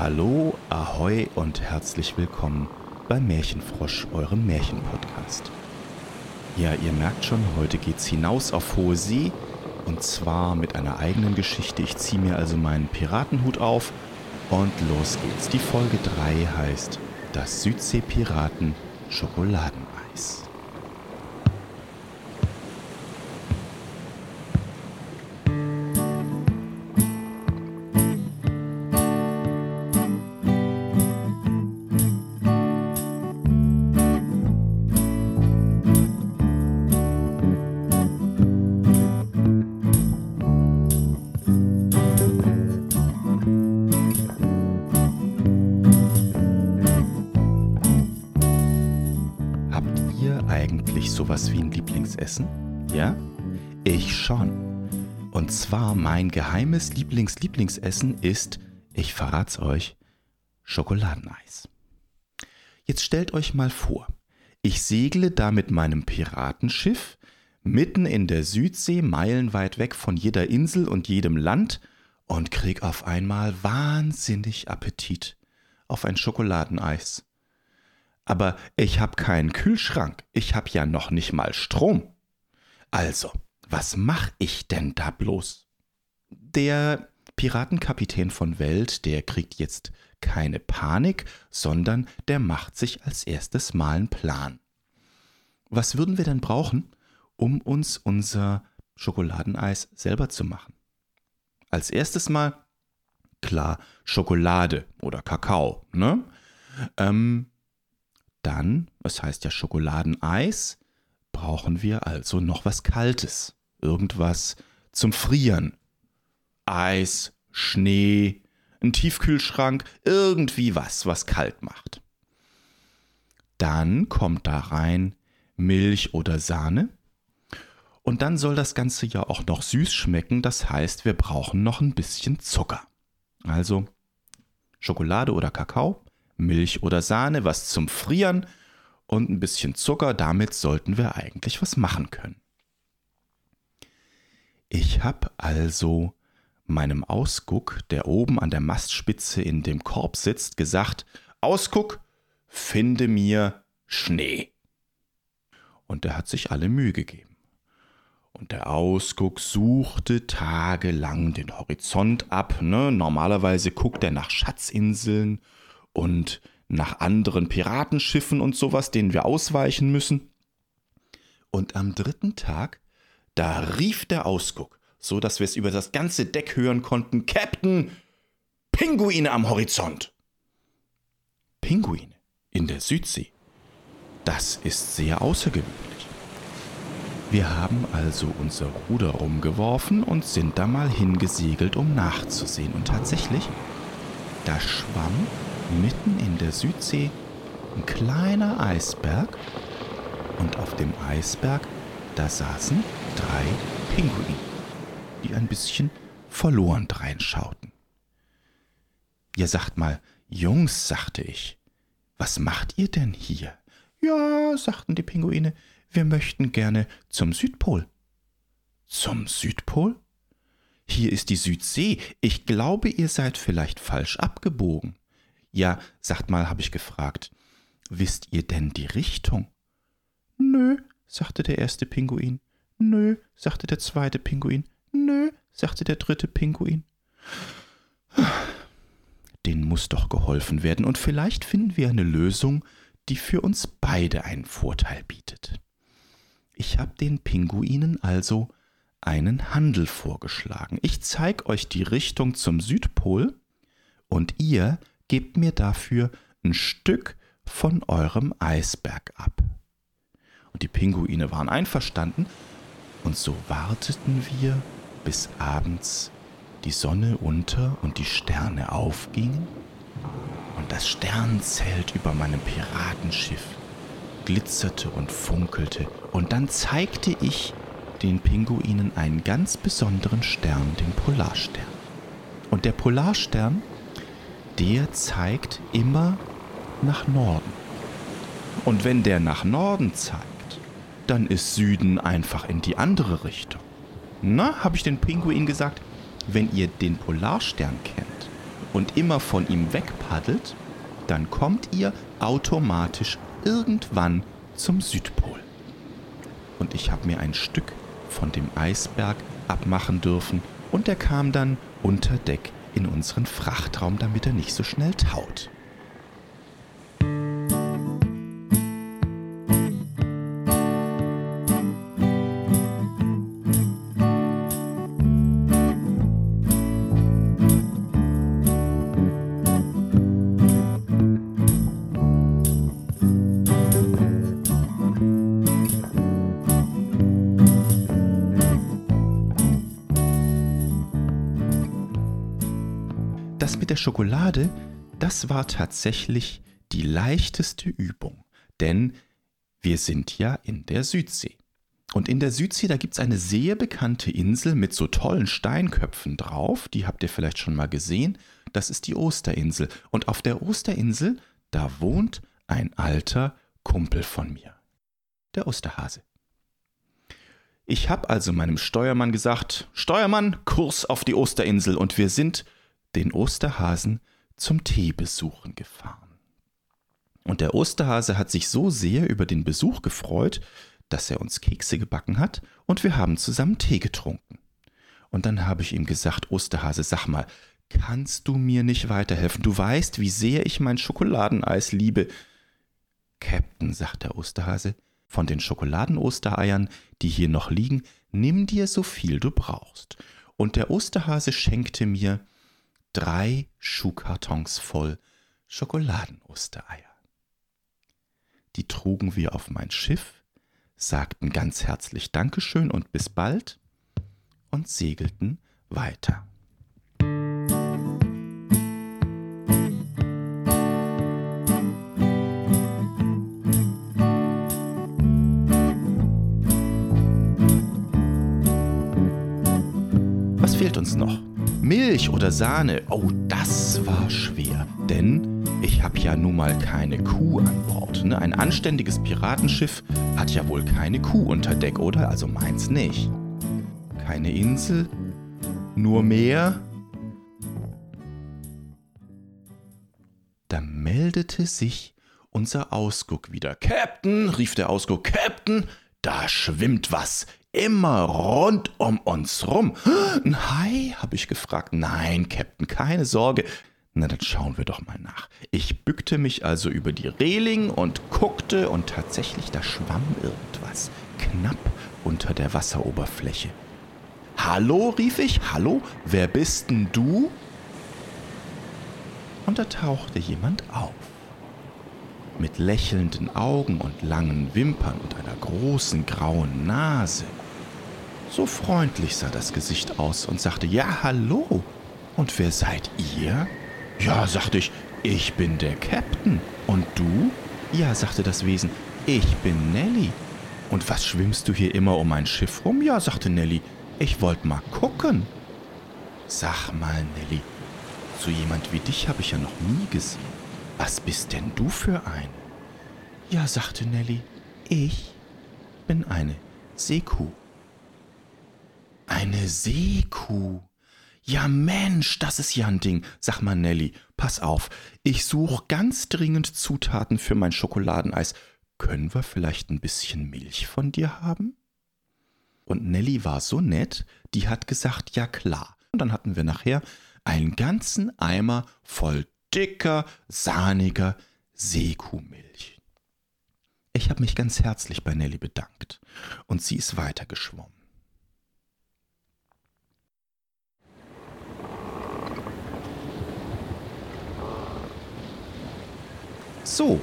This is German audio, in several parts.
Hallo, Ahoi und herzlich willkommen bei Märchenfrosch, eurem Märchenpodcast. Ja, ihr merkt schon, heute geht's hinaus auf hohe See und zwar mit einer eigenen Geschichte. Ich ziehe mir also meinen Piratenhut auf und los geht's. Die Folge 3 heißt Das Südsee-Piraten Schokoladeneis. Sowas wie ein Lieblingsessen? Ja? Ich schon. Und zwar mein geheimes Lieblings-Lieblingsessen ist, ich verrat's euch, Schokoladeneis. Jetzt stellt euch mal vor, ich segle da mit meinem Piratenschiff mitten in der Südsee, meilenweit weg von jeder Insel und jedem Land und krieg auf einmal wahnsinnig Appetit auf ein Schokoladeneis. Aber ich habe keinen Kühlschrank. Ich habe ja noch nicht mal Strom. Also, was mache ich denn da bloß? Der Piratenkapitän von Welt, der kriegt jetzt keine Panik, sondern der macht sich als erstes mal einen Plan. Was würden wir denn brauchen, um uns unser Schokoladeneis selber zu machen? Als erstes mal, klar, Schokolade oder Kakao, ne? Ähm, dann, es heißt ja Schokoladeneis, brauchen wir also noch was Kaltes. Irgendwas zum Frieren. Eis, Schnee, ein Tiefkühlschrank, irgendwie was, was kalt macht. Dann kommt da rein Milch oder Sahne. Und dann soll das Ganze ja auch noch süß schmecken. Das heißt, wir brauchen noch ein bisschen Zucker. Also Schokolade oder Kakao, Milch oder Sahne, was zum Frieren und ein bisschen Zucker. Damit sollten wir eigentlich was machen können. Ich habe also meinem Ausguck, der oben an der Mastspitze in dem Korb sitzt, gesagt, Ausguck, finde mir Schnee. Und er hat sich alle Mühe gegeben. Und der Ausguck suchte tagelang den Horizont ab. Ne? Normalerweise guckt er nach Schatzinseln und nach anderen Piratenschiffen und sowas, denen wir ausweichen müssen. Und am dritten Tag, da rief der Ausguck, so dass wir es über das ganze Deck hören konnten, Captain, Pinguine am Horizont. Pinguine in der Südsee. Das ist sehr außergewöhnlich. Wir haben also unser Ruder rumgeworfen und sind da mal hingesegelt, um nachzusehen. Und tatsächlich, da schwamm mitten in der Südsee ein kleiner Eisberg und auf dem Eisberg, da saßen drei Pinguine, die ein bisschen verloren dreinschauten. Ja, sagt mal, Jungs, sagte ich, was macht ihr denn hier? Ja, sagten die Pinguine, wir möchten gerne zum Südpol. Zum Südpol? Hier ist die Südsee. Ich glaube, ihr seid vielleicht falsch abgebogen. Ja, sagt mal, habe ich gefragt, wisst ihr denn die Richtung? Nö, sagte der erste Pinguin. Nö, sagte der zweite Pinguin. Nö, sagte der dritte Pinguin. Den muss doch geholfen werden, und vielleicht finden wir eine Lösung, die für uns beide einen Vorteil bietet. Ich habe den Pinguinen also einen Handel vorgeschlagen. Ich zeige euch die Richtung zum Südpol, und ihr gebt mir dafür ein Stück von eurem Eisberg ab. Und die Pinguine waren einverstanden, und so warteten wir, bis abends die Sonne unter und die Sterne aufgingen und das Sternzelt über meinem Piratenschiff glitzerte und funkelte, und dann zeigte ich den Pinguinen einen ganz besonderen Stern, den Polarstern. Und der Polarstern der zeigt immer nach Norden. Und wenn der nach Norden zeigt, dann ist Süden einfach in die andere Richtung. Na, habe ich den Pinguin gesagt, wenn ihr den Polarstern kennt und immer von ihm wegpaddelt, dann kommt ihr automatisch irgendwann zum Südpol. Und ich habe mir ein Stück von dem Eisberg abmachen dürfen und er kam dann unter Deck in unseren Frachtraum, damit er nicht so schnell taut. Das mit der Schokolade, das war tatsächlich die leichteste Übung, denn wir sind ja in der Südsee. Und in der Südsee, da gibt es eine sehr bekannte Insel mit so tollen Steinköpfen drauf, die habt ihr vielleicht schon mal gesehen, das ist die Osterinsel. Und auf der Osterinsel, da wohnt ein alter Kumpel von mir, der Osterhase. Ich habe also meinem Steuermann gesagt, Steuermann, Kurs auf die Osterinsel und wir sind den Osterhasen zum Teebesuchen gefahren. Und der Osterhase hat sich so sehr über den Besuch gefreut, dass er uns Kekse gebacken hat und wir haben zusammen Tee getrunken. Und dann habe ich ihm gesagt, Osterhase, sag mal, kannst du mir nicht weiterhelfen? Du weißt, wie sehr ich mein Schokoladeneis liebe. Captain, sagt der Osterhase, von den Schokoladen-Ostereiern, die hier noch liegen, nimm dir so viel du brauchst. Und der Osterhase schenkte mir drei Schuhkartons voll Schokoladen-Ostereier. Die trugen wir auf mein Schiff, sagten ganz herzlich Dankeschön und bis bald und segelten weiter. Was fehlt uns noch? Milch oder Sahne, oh, das war schwer. Denn ich habe ja nun mal keine Kuh an Bord. Ne? Ein anständiges Piratenschiff hat ja wohl keine Kuh unter Deck, oder? Also meins nicht. Keine Insel, nur Meer. Da meldete sich unser Ausguck wieder. Captain, rief der Ausguck, Captain, da schwimmt was immer rund um uns rum. Ein Hai? habe ich gefragt. Nein, Captain, keine Sorge. Na, dann schauen wir doch mal nach. Ich bückte mich also über die Reling und guckte und tatsächlich, da schwamm irgendwas. Knapp unter der Wasseroberfläche. Hallo, rief ich. Hallo, wer bist denn du? Und da tauchte jemand auf mit lächelnden Augen und langen Wimpern und einer großen grauen Nase. So freundlich sah das Gesicht aus und sagte, ja, hallo. Und wer seid ihr? Ja, sagte ich, ich bin der Captain. Und du? Ja, sagte das Wesen, ich bin Nelly. Und was schwimmst du hier immer um mein Schiff rum? Ja, sagte Nelly, ich wollte mal gucken. Sag mal, Nelly, so jemand wie dich habe ich ja noch nie gesehen. Was bist denn du für eine? Ja, sagte Nelly, ich bin eine Seekuh. Eine Seekuh. Ja Mensch, das ist ja ein Ding. Sag mal, Nelly, pass auf. Ich suche ganz dringend Zutaten für mein Schokoladeneis. Können wir vielleicht ein bisschen Milch von dir haben? Und Nelly war so nett, die hat gesagt, ja klar. Und dann hatten wir nachher einen ganzen Eimer voll dicker, sahniger Seekuhmilch. Ich habe mich ganz herzlich bei Nelly bedankt und sie ist weitergeschwommen. So,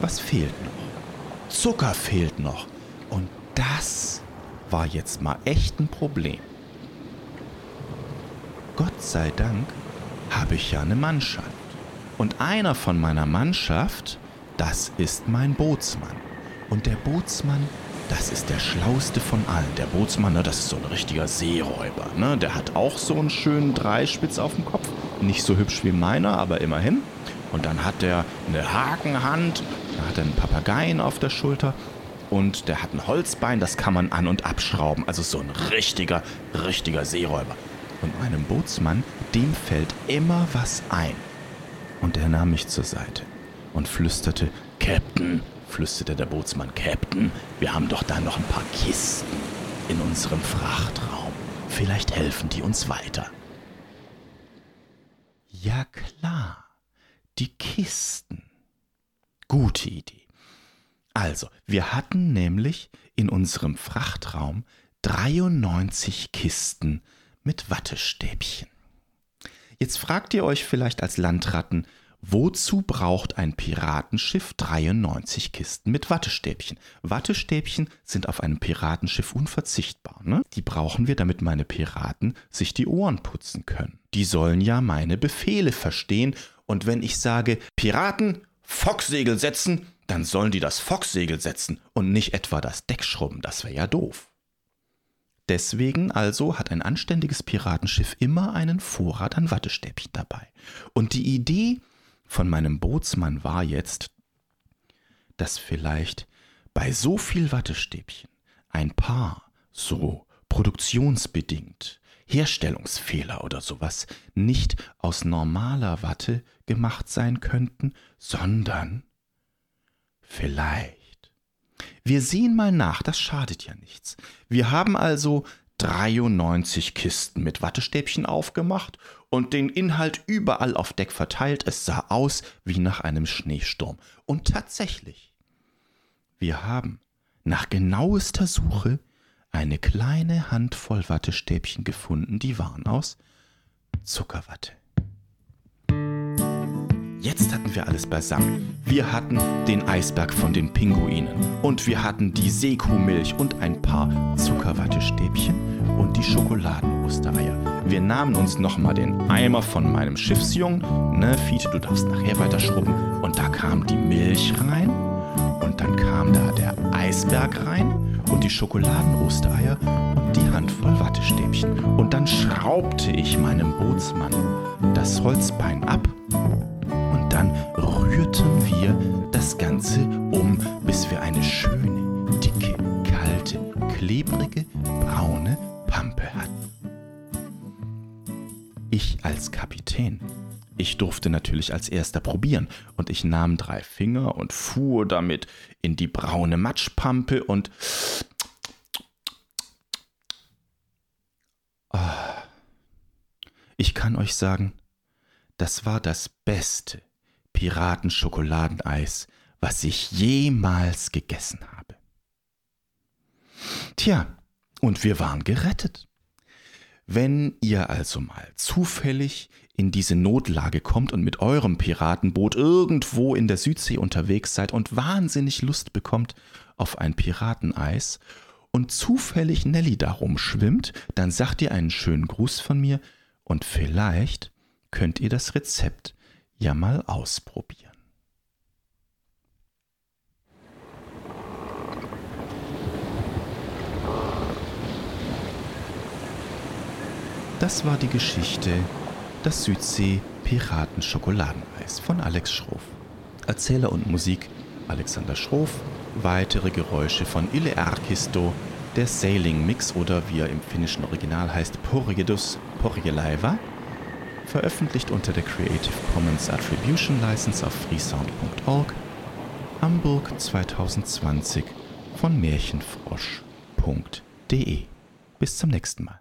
was fehlt noch? Zucker fehlt noch. Und das war jetzt mal echt ein Problem. Gott sei Dank habe ich ja eine Mannschaft. Und einer von meiner Mannschaft, das ist mein Bootsmann. Und der Bootsmann, das ist der schlauste von allen. Der Bootsmann, ne, das ist so ein richtiger Seeräuber. Ne? Der hat auch so einen schönen Dreispitz auf dem Kopf. Nicht so hübsch wie meiner, aber immerhin. Und dann hat er eine Hakenhand, da hat er einen Papageien auf der Schulter und der hat ein Holzbein, das kann man an- und abschrauben. Also so ein richtiger, richtiger Seeräuber. Und meinem Bootsmann, dem fällt immer was ein. Und er nahm mich zur Seite und flüsterte, Captain, flüsterte der Bootsmann, Captain, wir haben doch da noch ein paar Kisten in unserem Frachtraum. Vielleicht helfen die uns weiter. Ja klar, die Kisten. Gute Idee. Also, wir hatten nämlich in unserem Frachtraum 93 Kisten mit Wattestäbchen. Jetzt fragt ihr euch vielleicht als Landratten, wozu braucht ein Piratenschiff 93 Kisten mit Wattestäbchen? Wattestäbchen sind auf einem Piratenschiff unverzichtbar. Ne? Die brauchen wir, damit meine Piraten sich die Ohren putzen können. Die sollen ja meine Befehle verstehen. Und wenn ich sage, Piraten, Focksegel setzen, dann sollen die das Focksegel setzen und nicht etwa das Deck schrubben. Das wäre ja doof. Deswegen also hat ein anständiges Piratenschiff immer einen Vorrat an Wattestäbchen dabei. Und die Idee von meinem Bootsmann war jetzt, dass vielleicht bei so viel Wattestäbchen ein paar so produktionsbedingt Herstellungsfehler oder sowas nicht aus normaler Watte gemacht sein könnten, sondern vielleicht wir sehen mal nach, das schadet ja nichts. Wir haben also 93 Kisten mit Wattestäbchen aufgemacht und den Inhalt überall auf Deck verteilt. Es sah aus wie nach einem Schneesturm. Und tatsächlich, wir haben nach genauester Suche eine kleine Handvoll Wattestäbchen gefunden, die waren aus Zuckerwatte. Jetzt hatten wir alles beisammen. Wir hatten den Eisberg von den Pinguinen und wir hatten die Seekuhmilch und ein paar Zuckerwattestäbchen und die Schokoladen-Ostereier. Wir nahmen uns nochmal den Eimer von meinem Schiffsjungen. Ne, Fiete, du darfst nachher weiter schrubben. Und da kam die Milch rein und dann kam da der Eisberg rein und die Schokoladen-Ostereier und die Handvoll Wattestäbchen. Und dann schraubte ich meinem Bootsmann das Holzbein ab dann rührten wir das Ganze um, bis wir eine schöne, dicke, kalte, klebrige, braune Pampe hatten. Ich als Kapitän. Ich durfte natürlich als erster probieren und ich nahm drei Finger und fuhr damit in die braune Matschpampe und ah, ich kann euch sagen, das war das Beste, Piratenschokoladeneis, was ich jemals gegessen habe. Tja, und wir waren gerettet. Wenn ihr also mal zufällig in diese Notlage kommt und mit eurem Piratenboot irgendwo in der Südsee unterwegs seid und wahnsinnig Lust bekommt auf ein Pirateneis und zufällig Nelly darum schwimmt, dann sagt ihr einen schönen Gruß von mir und vielleicht könnt ihr das Rezept ja mal ausprobieren. Das war die Geschichte Das Südsee Piraten Schokoladeneis von Alex Schroff. Erzähler und Musik Alexander Schroff, weitere Geräusche von Ille Arkisto, der Sailing Mix oder wie er im finnischen Original heißt Porgedus Porgelaiva veröffentlicht unter der Creative Commons Attribution License auf freesound.org, Hamburg 2020 von märchenfrosch.de. Bis zum nächsten Mal.